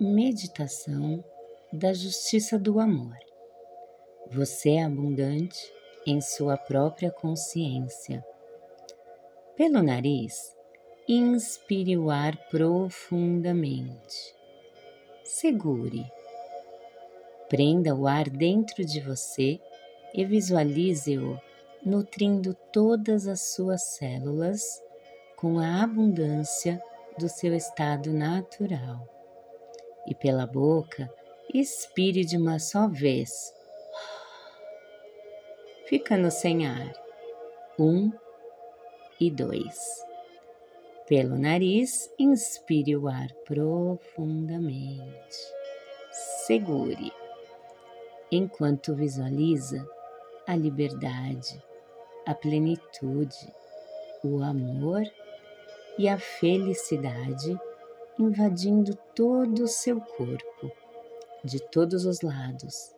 Meditação da Justiça do Amor. Você é abundante em sua própria consciência. Pelo nariz, inspire o ar profundamente. Segure. Prenda o ar dentro de você e visualize-o nutrindo todas as suas células com a abundância do seu estado natural. E pela boca, expire de uma só vez, ficando sem ar. Um e dois. Pelo nariz, inspire o ar profundamente. Segure, enquanto visualiza a liberdade, a plenitude, o amor e a felicidade invadindo todo o seu corpo, de todos os lados.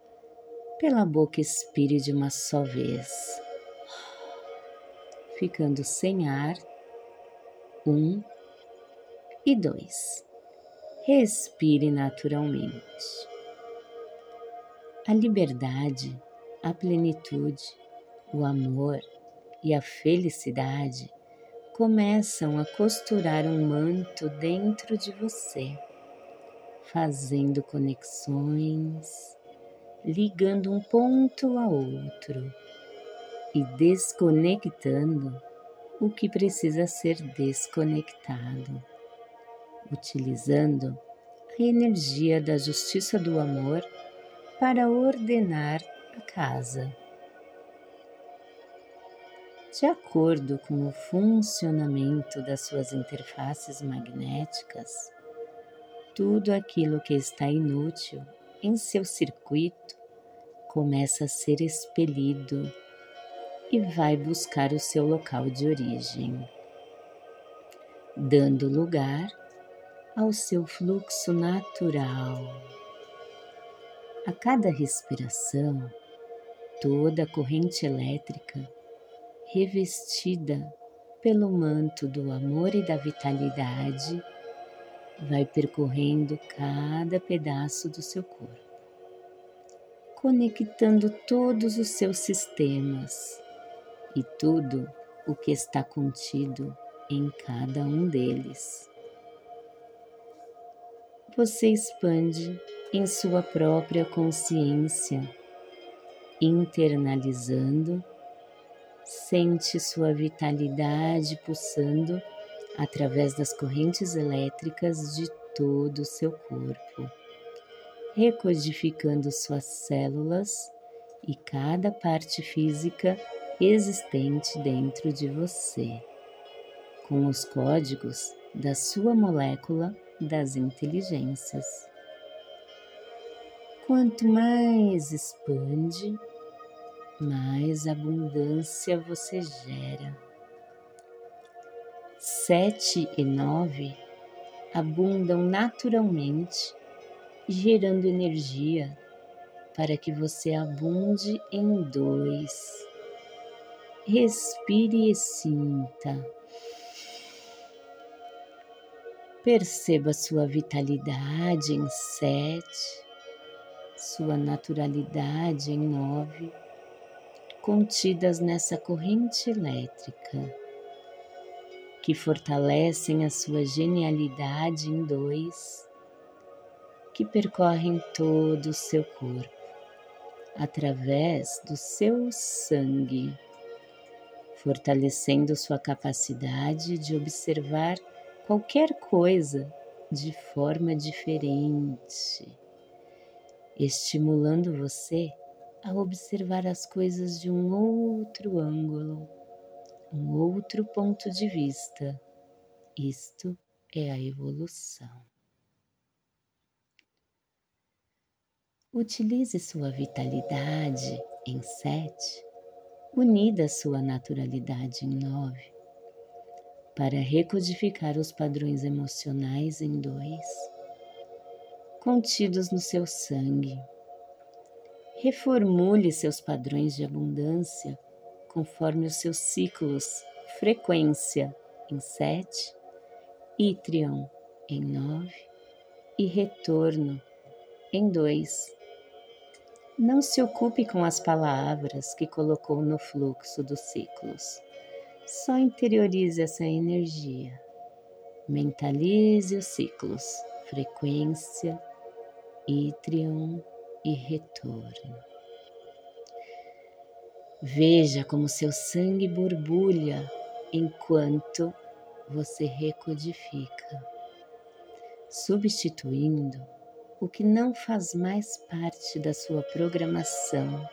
Pela boca expire de uma só vez, ficando sem ar. Um e dois. Respire naturalmente. A liberdade, a plenitude, o amor e a felicidade começam a costurar um manto dentro de você, fazendo conexões, ligando um ponto a outro e desconectando o que precisa ser desconectado, utilizando a energia da justiça do amor para ordenar a casa de acordo com o funcionamento das suas interfaces magnéticas, tudo aquilo que está inútil em seu circuito começa a ser expelido e vai buscar o seu local de origem, dando lugar ao seu fluxo natural. A cada respiração, toda a corrente elétrica revestida pelo manto do amor e da vitalidade, vai percorrendo cada pedaço do seu corpo, conectando todos os seus sistemas e tudo o que está contido em cada um deles. Você expande em sua própria consciência, internalizando Sente sua vitalidade pulsando através das correntes elétricas de todo o seu corpo, recodificando suas células e cada parte física existente dentro de você, com os códigos da sua molécula das inteligências. Quanto mais expande, mais abundância você gera. Sete e nove abundam naturalmente, gerando energia para que você abunde em dois. Respire e sinta. Perceba sua vitalidade em sete, sua naturalidade em nove contidas nessa corrente elétrica, que fortalecem a sua genialidade em dois, que percorrem todo o seu corpo, através do seu sangue, fortalecendo sua capacidade de observar qualquer coisa de forma diferente, estimulando você a observar as coisas de um outro ângulo, um outro ponto de vista. Isto é a evolução. Utilize sua vitalidade em sete, unida à sua naturalidade em nove, para recodificar os padrões emocionais em dois, contidos no seu sangue Reformule seus padrões de abundância conforme os seus ciclos, frequência em sete, Itrion em nove e retorno em dois. Não se ocupe com as palavras que colocou no fluxo dos ciclos. Só interiorize essa energia. Mentalize os ciclos, frequência, ítrion e retorno. Veja como seu sangue borbulha enquanto você recodifica, substituindo o que não faz mais parte da sua programação,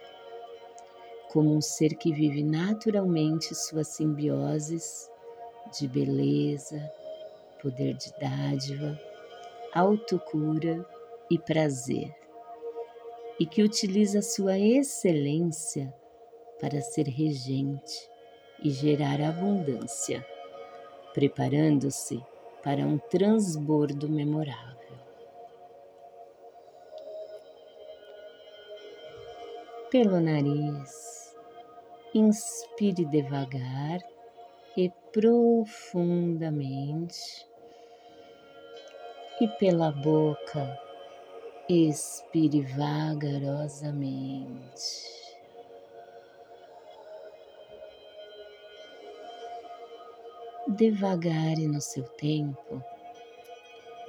como um ser que vive naturalmente suas simbioses de beleza, poder de dádiva, autocura e prazer, e que utiliza sua excelência para ser regente e gerar abundância, preparando-se para um transbordo memorável. Pelo nariz, inspire devagar e profundamente, e pela boca, expire vagarosamente. devagar e no seu tempo,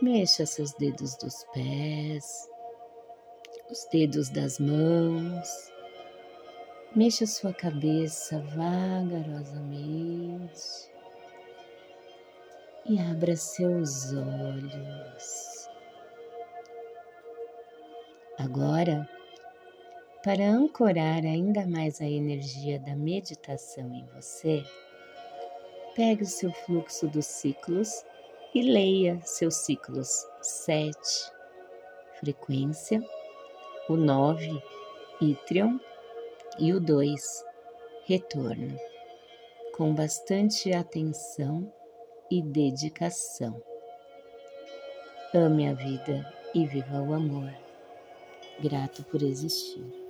mexa seus dedos dos pés, os dedos das mãos, mexa sua cabeça vagarosamente e abra seus olhos. Agora, para ancorar ainda mais a energia da meditação em você, Pegue o seu fluxo dos ciclos e leia seus ciclos 7, frequência, o 9, ítrion e o 2, retorno, com bastante atenção e dedicação. Ame a vida e viva o amor. Grato por existir.